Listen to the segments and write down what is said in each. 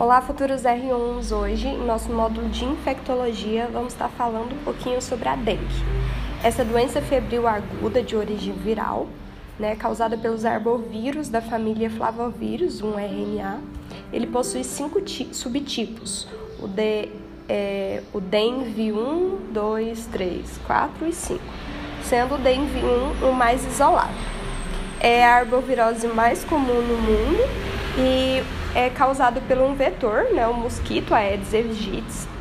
Olá, futuros R1s! Hoje, em nosso módulo de infectologia, vamos estar falando um pouquinho sobre a dengue. Essa doença febril aguda de origem viral, né, causada pelos arbovírus da família flavovírus, um RNA, ele possui cinco subtipos: o, de, é, o DENV 1, 2, 3, 4 e 5, sendo o DENV 1 o mais isolado. É a arbovirose mais comum no mundo e é causado por um vetor, né, o mosquito Aedes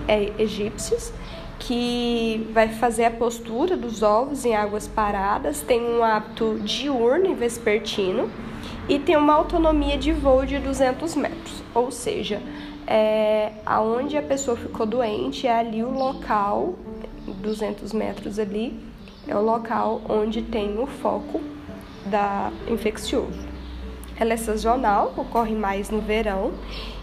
aegyptis, que vai fazer a postura dos ovos em águas paradas, tem um hábito diurno e vespertino e tem uma autonomia de voo de 200 metros, ou seja, é, aonde a pessoa ficou doente é ali o local, 200 metros ali, é o local onde tem o foco da infeccioso. Ela é sazonal, ocorre mais no verão,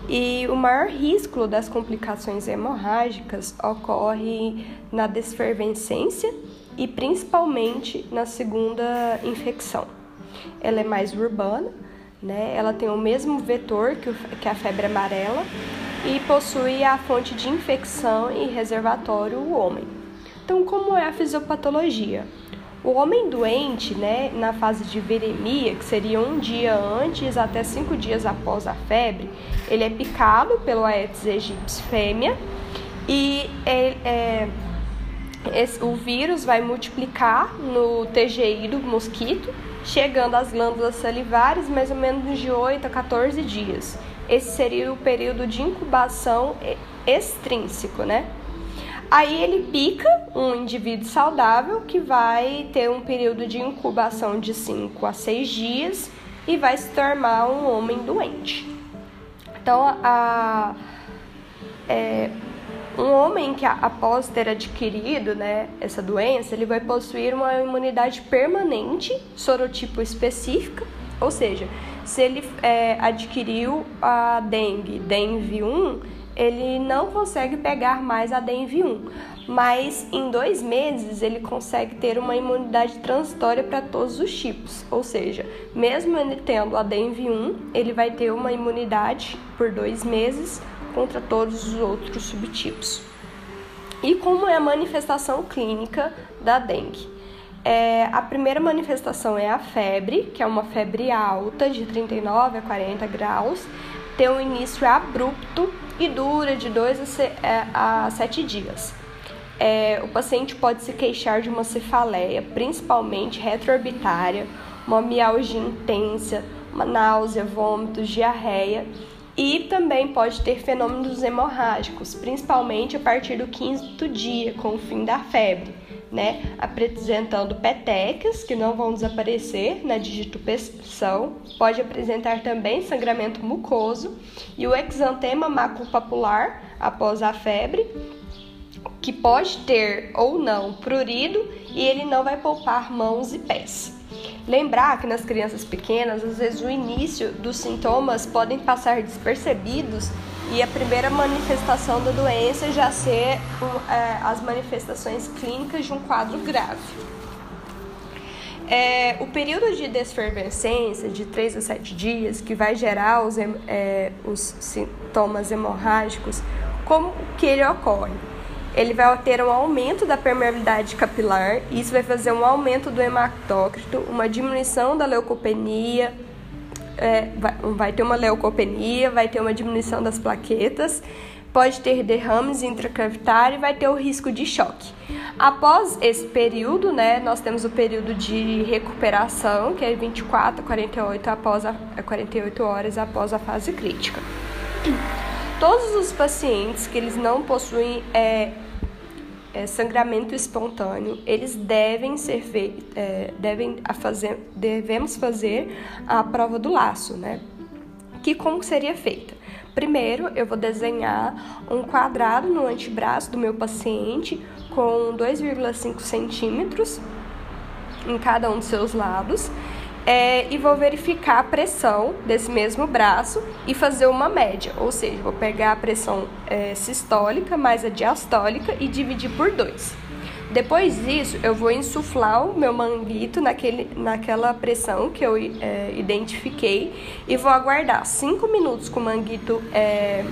e o maior risco das complicações hemorrágicas ocorre na desfervescência e principalmente na segunda infecção. Ela é mais urbana, né? ela tem o mesmo vetor que, que a febre amarela e possui a fonte de infecção e reservatório o homem. Então, como é a fisiopatologia? O homem doente, né, na fase de viremia, que seria um dia antes até cinco dias após a febre, ele é picado pelo Aedes aegypti fêmea e é, é, esse, o vírus vai multiplicar no TGI do mosquito, chegando às glândulas salivares mais ou menos de 8 a 14 dias. Esse seria o período de incubação extrínseco, né? Aí ele pica um indivíduo saudável que vai ter um período de incubação de 5 a 6 dias e vai se tornar um homem doente. Então, a, é, um homem que após ter adquirido né, essa doença, ele vai possuir uma imunidade permanente, sorotipo específica, ou seja, se ele é, adquiriu a dengue, dengue 1, ele não consegue pegar mais a DENV1, mas em dois meses ele consegue ter uma imunidade transitória para todos os tipos, ou seja, mesmo ele tendo a DENV1, ele vai ter uma imunidade por dois meses contra todos os outros subtipos. E como é a manifestação clínica da dengue? É, a primeira manifestação é a febre, que é uma febre alta, de 39 a 40 graus, tem um início abrupto e dura de 2 é, a 7 dias. É, o paciente pode se queixar de uma cefaleia, principalmente retroorbitária, uma mialgia intensa, uma náusea, vômitos, diarreia e também pode ter fenômenos hemorrágicos, principalmente a partir do quinto dia, com o fim da febre né, apresentando petecas que não vão desaparecer na digitopeção, pode apresentar também sangramento mucoso e o exantema maculopapular após a febre, que pode ter ou não prurido e ele não vai poupar mãos e pés. Lembrar que nas crianças pequenas, às vezes o início dos sintomas podem passar despercebidos e a primeira manifestação da doença já ser é, as manifestações clínicas de um quadro grave. É, o período de desfervescência de 3 a 7 dias, que vai gerar os, é, os sintomas hemorrágicos, como que ele ocorre? Ele vai ter um aumento da permeabilidade capilar, isso vai fazer um aumento do hematócrito, uma diminuição da leucopenia, é, vai, vai ter uma leucopenia, vai ter uma diminuição das plaquetas, pode ter derrames intracavitários e vai ter o risco de choque. Após esse período, né, nós temos o período de recuperação, que é 24 a 48, após a, 48 horas após a fase crítica. Todos os pacientes que eles não possuem é, é, sangramento espontâneo, eles devem ser feitos, é, devem a fazer, devemos fazer a prova do laço, né? Que como seria feita? Primeiro, eu vou desenhar um quadrado no antebraço do meu paciente com 2,5 centímetros em cada um dos seus lados é, e vou verificar a pressão desse mesmo braço e fazer uma média, ou seja, vou pegar a pressão é, sistólica mais a diastólica e dividir por 2. Depois disso, eu vou insuflar o meu manguito naquele, naquela pressão que eu é, identifiquei e vou aguardar 5 minutos com o manguito é,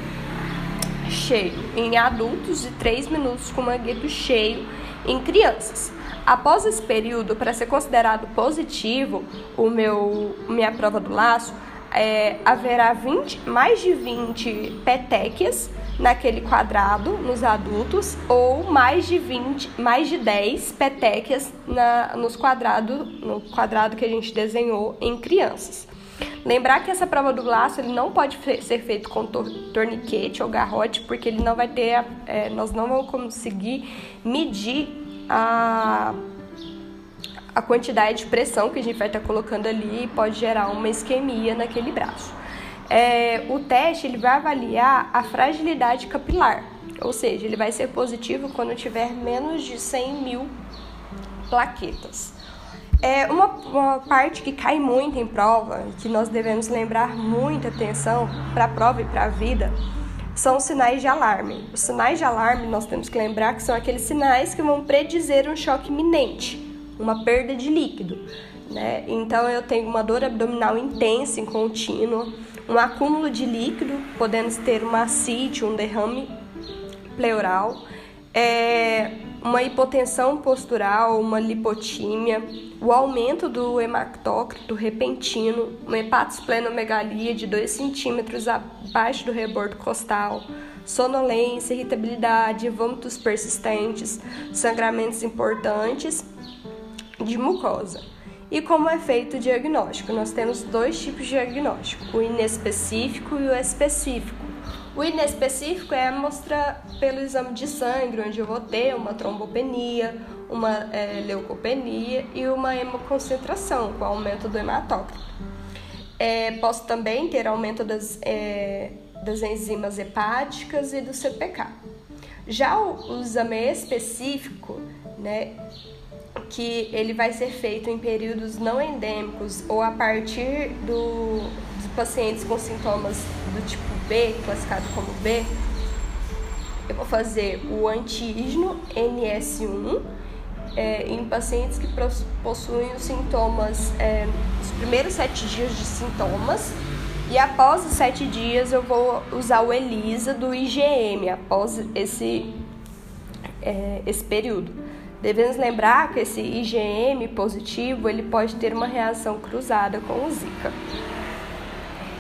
cheio em adultos e 3 minutos com o manguito cheio em crianças. Após esse período, para ser considerado positivo o meu minha prova do laço, é, haverá 20, mais de 20 petequias naquele quadrado nos adultos ou mais de 20, mais de 10 petequias na, nos quadrado, no quadrado que a gente desenhou em crianças. Lembrar que essa prova do laço ele não pode ser feito com torniquete ou garrote, porque ele não vai ter, é, nós não vamos conseguir medir a a quantidade de pressão que a gente vai estar colocando ali pode gerar uma isquemia naquele braço. É, o teste ele vai avaliar a fragilidade capilar, ou seja, ele vai ser positivo quando tiver menos de 100 mil plaquetas. É uma, uma parte que cai muito em prova, que nós devemos lembrar muita atenção para a prova e para a vida, são sinais de alarme. Os sinais de alarme nós temos que lembrar que são aqueles sinais que vão predizer um choque iminente uma perda de líquido. Né? Então eu tenho uma dor abdominal intensa e contínua, um acúmulo de líquido, podendo ter uma ascite, um derrame pleural, é, uma hipotensão postural, uma lipotímia, o aumento do hematócrito repentino, uma hepatosplenomegalia de 2 centímetros abaixo do rebordo costal, sonolência, irritabilidade, vômitos persistentes, sangramentos importantes de mucosa. E como é feito o diagnóstico? Nós temos dois tipos de diagnóstico, o inespecífico e o específico. O inespecífico é a mostra pelo exame de sangue, onde eu vou ter uma trombopenia, uma é, leucopenia e uma hemoconcentração, com aumento do hematócrito. É, posso também ter aumento das, é, das enzimas hepáticas e do CPK. Já o, o exame específico, né, que ele vai ser feito em períodos não endêmicos ou a partir do, pacientes com sintomas do tipo B, classificado como B, eu vou fazer o antígeno NS1 é, em pacientes que possuem os sintomas, é, os primeiros sete dias de sintomas, e após os sete dias eu vou usar o ELISA do IgM, após esse, é, esse período. Devemos lembrar que esse IgM positivo ele pode ter uma reação cruzada com o Zika.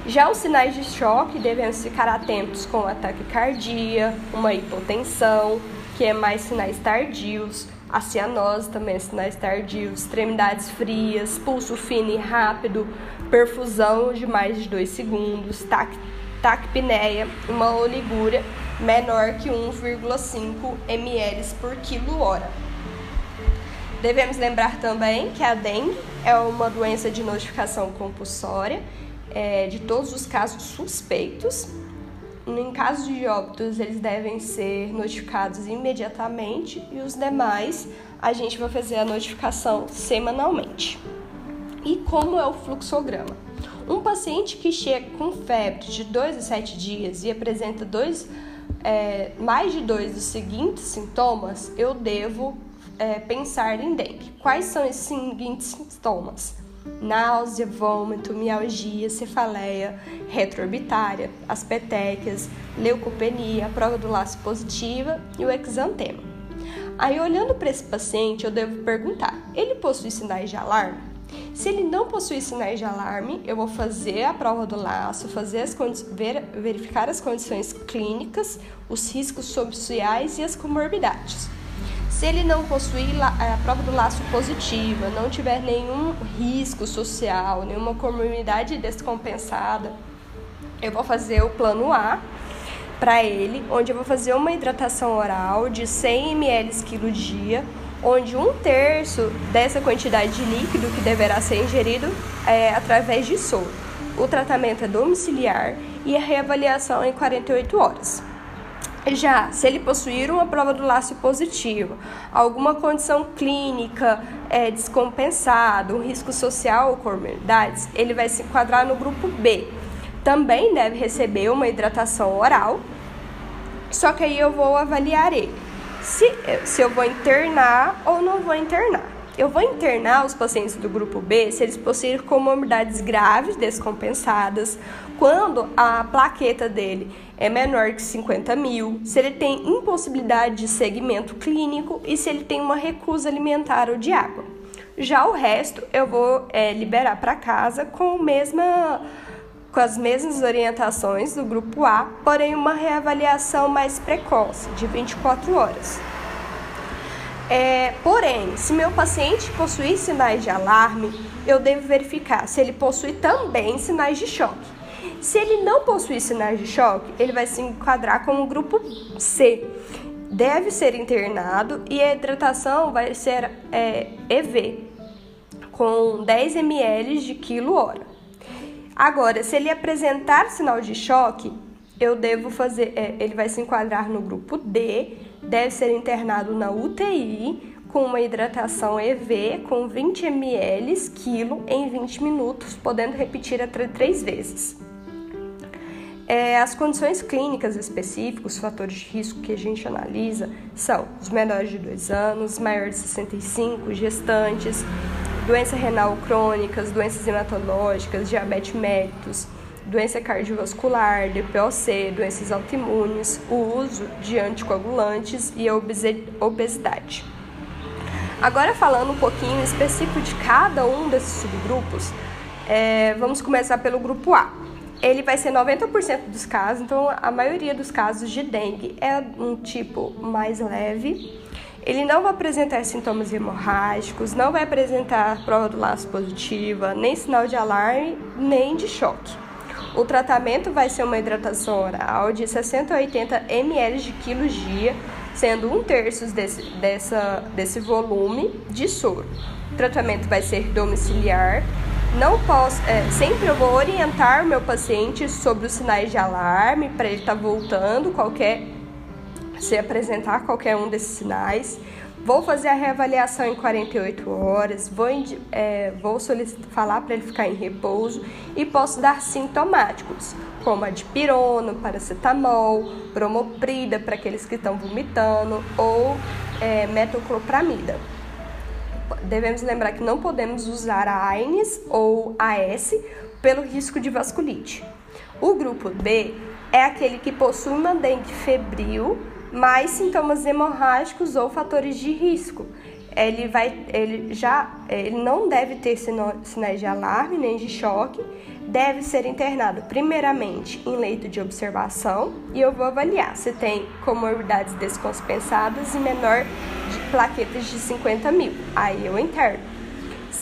Já os sinais de choque devemos ficar atentos com ataque cardíaco, uma hipotensão, que é mais sinais tardios, a cianose também é sinais tardios, extremidades frias, pulso fino e rápido, perfusão de mais de 2 segundos, tac, taquipneia, uma oligúria menor que 1,5 ml por quilo hora. Devemos lembrar também que a dengue é uma doença de notificação compulsória é, de todos os casos suspeitos. Em caso de óbitos, eles devem ser notificados imediatamente e os demais a gente vai fazer a notificação semanalmente. E como é o fluxograma? Um paciente que chega com febre de 2 a 7 dias e apresenta dois, é, mais de dois dos seguintes sintomas, eu devo é, pensar em dengue. Quais são esses seguintes sintomas? Náusea, vômito, mialgia, cefaleia retroorbitária, as petequias, leucopenia, a prova do laço positiva e o exantema. Aí, olhando para esse paciente, eu devo perguntar: ele possui sinais de alarme? Se ele não possui sinais de alarme, eu vou fazer a prova do laço, fazer as ver, verificar as condições clínicas, os riscos sociais e as comorbidades. Se ele não possuir é, a prova do laço positiva, não tiver nenhum risco social, nenhuma comunidade descompensada, eu vou fazer o plano A para ele, onde eu vou fazer uma hidratação oral de 100 ml quilo dia, onde um terço dessa quantidade de líquido que deverá ser ingerido é através de soro. O tratamento é domiciliar e a reavaliação é em 48 horas. Já se ele possuir uma prova do laço positiva, alguma condição clínica é, descompensada, um risco social ou comorbidades, ele vai se enquadrar no grupo B. Também deve receber uma hidratação oral, só que aí eu vou avaliar ele. se, se eu vou internar ou não vou internar. Eu vou internar os pacientes do grupo B se eles possuírem comorbidades graves descompensadas, quando a plaqueta dele é menor que 50 mil, se ele tem impossibilidade de segmento clínico e se ele tem uma recusa alimentar ou de água. Já o resto eu vou é, liberar para casa com, mesma, com as mesmas orientações do grupo A, porém uma reavaliação mais precoce, de 24 horas. É, porém, se meu paciente possuir sinais de alarme, eu devo verificar se ele possui também sinais de choque. Se ele não possuir sinais de choque, ele vai se enquadrar como grupo C. Deve ser internado e a hidratação vai ser é, EV, com 10 ml de quilo hora. Agora, se ele apresentar sinal de choque, eu devo fazer, é, ele vai se enquadrar no grupo D, deve ser internado na UTI com uma hidratação EV com 20 ml quilo em 20 minutos, podendo repetir até três vezes. É, as condições clínicas específicas, os fatores de risco que a gente analisa são os menores de 2 anos, maiores de 65, gestantes, doença renal crônicas, doenças hematológicas, diabetes mellitus, doença cardiovascular, DPOC, doenças autoimunes, o uso de anticoagulantes e a obesidade. Agora falando um pouquinho específico de cada um desses subgrupos, é, vamos começar pelo grupo A ele vai ser 90% dos casos, então a maioria dos casos de dengue é um tipo mais leve. Ele não vai apresentar sintomas hemorrágicos, não vai apresentar prova do laço positiva, nem sinal de alarme, nem de choque. O tratamento vai ser uma hidratação oral de 60 a 80 ml de quilo dia, sendo um terço desse, dessa, desse volume de soro. O tratamento vai ser domiciliar não posso, é, sempre eu vou orientar o meu paciente sobre os sinais de alarme para ele estar tá voltando qualquer se apresentar qualquer um desses sinais. Vou fazer a reavaliação em 48 horas, vou, é, vou falar para ele ficar em repouso e posso dar sintomáticos, como a dipirona, paracetamol, bromoprida para aqueles que estão vomitando ou é, metoclopramida devemos lembrar que não podemos usar a AINES ou AS pelo risco de vasculite. O grupo B é aquele que possui uma dengue febril, mais sintomas hemorrágicos ou fatores de risco. Ele vai, ele já, ele não deve ter sinais de alarme nem de choque, deve ser internado primeiramente em leito de observação e eu vou avaliar se tem comorbidades descompensadas e menor plaquetas de 50 mil. Aí eu interno.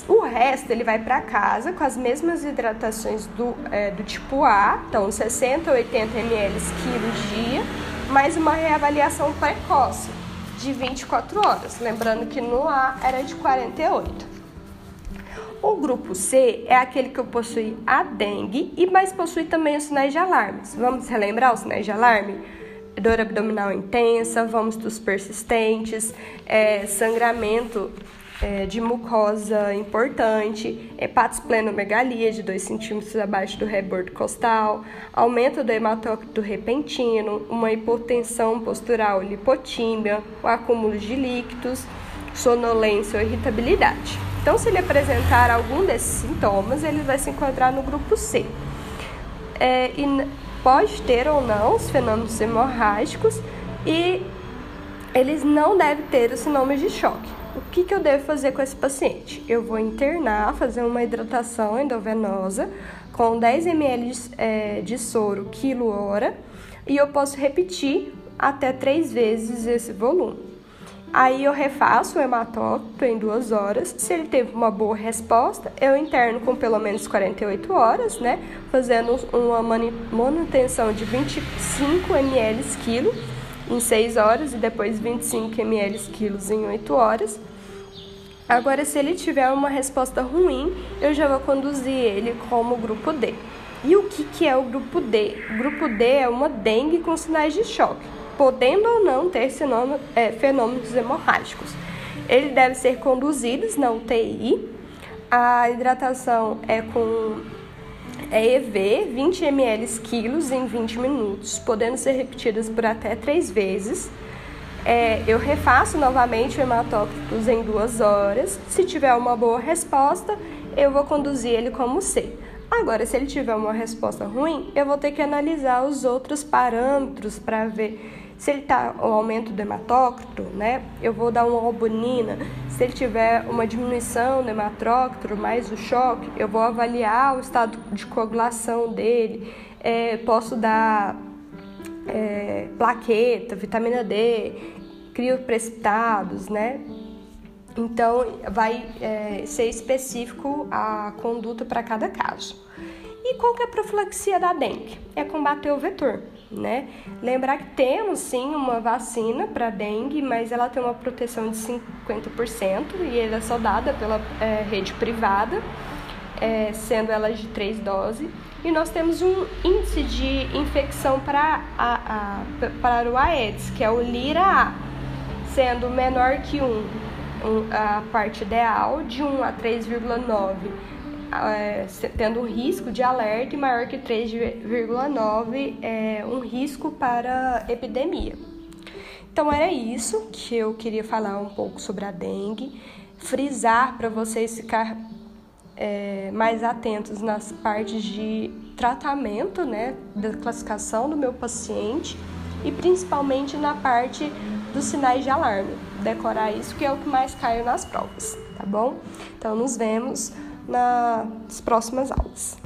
O resto ele vai para casa com as mesmas hidratações do, é, do tipo A, então 60 ou 80 ml quilo dia, mais uma reavaliação precoce de 24 horas. Lembrando que no A era de 48. O grupo C é aquele que possui a dengue e mais possui também os sinais de alarmes. Vamos relembrar os sinais de alarme? dor abdominal intensa, vômitos persistentes, é, sangramento é, de mucosa importante, hepatosplenomegalia de 2 centímetros abaixo do rebordo costal, aumento do hematócrito repentino, uma hipotensão postural lipotímia, o acúmulo de líquidos, sonolência ou irritabilidade. Então, se ele apresentar algum desses sintomas, ele vai se enquadrar no grupo C. É, e pode ter ou não os fenômenos hemorrágicos e eles não devem ter os sintomas de choque. Que, que eu devo fazer com esse paciente? Eu vou internar, fazer uma hidratação endovenosa com 10 ml de, é, de soro quilo hora e eu posso repetir até três vezes esse volume. Aí eu refaço o hematócrito em duas horas. Se ele teve uma boa resposta, eu interno com pelo menos 48 horas, né? Fazendo uma manutenção de 25 ml quilo em 6 horas e depois 25 ml quilos em 8 horas. Agora, se ele tiver uma resposta ruim, eu já vou conduzir ele como grupo D. E o que, que é o grupo D? O grupo D é uma dengue com sinais de choque podendo ou não ter é, fenômenos hemorrágicos. Ele deve ser conduzido na UTI. A hidratação é com EV, 20 ml quilos em 20 minutos, podendo ser repetidas por até três vezes. É, eu refaço novamente o hematócritus em duas horas. Se tiver uma boa resposta, eu vou conduzir ele como C. Agora, se ele tiver uma resposta ruim, eu vou ter que analisar os outros parâmetros para ver se ele está o aumento do hematócrito, né? Eu vou dar uma albumina. Se ele tiver uma diminuição do hematócrito mais o choque, eu vou avaliar o estado de coagulação dele. É, posso dar é, plaqueta, vitamina D, crioprecipitados, né? Então, vai é, ser específico a conduta para cada caso. E qual que é a profilaxia da dengue? É combater o vetor, né? Lembrar que temos sim uma vacina para dengue, mas ela tem uma proteção de 50% e ela é só dada pela é, rede privada, é, sendo ela de três doses. E nós temos um índice de infecção para, a, para o Aedes, que é o LIRA-A, sendo menor que 1 um, um, a parte ideal, de 1 a 3,9 é, tendo um risco de alerta e maior que 3,9 é um risco para epidemia. Então era isso que eu queria falar um pouco sobre a dengue, frisar para vocês ficar é, mais atentos nas partes de tratamento, né, da classificação do meu paciente e principalmente na parte dos sinais de alarme. Decorar isso que é o que mais cai nas provas, tá bom? Então nos vemos nas próximas aulas.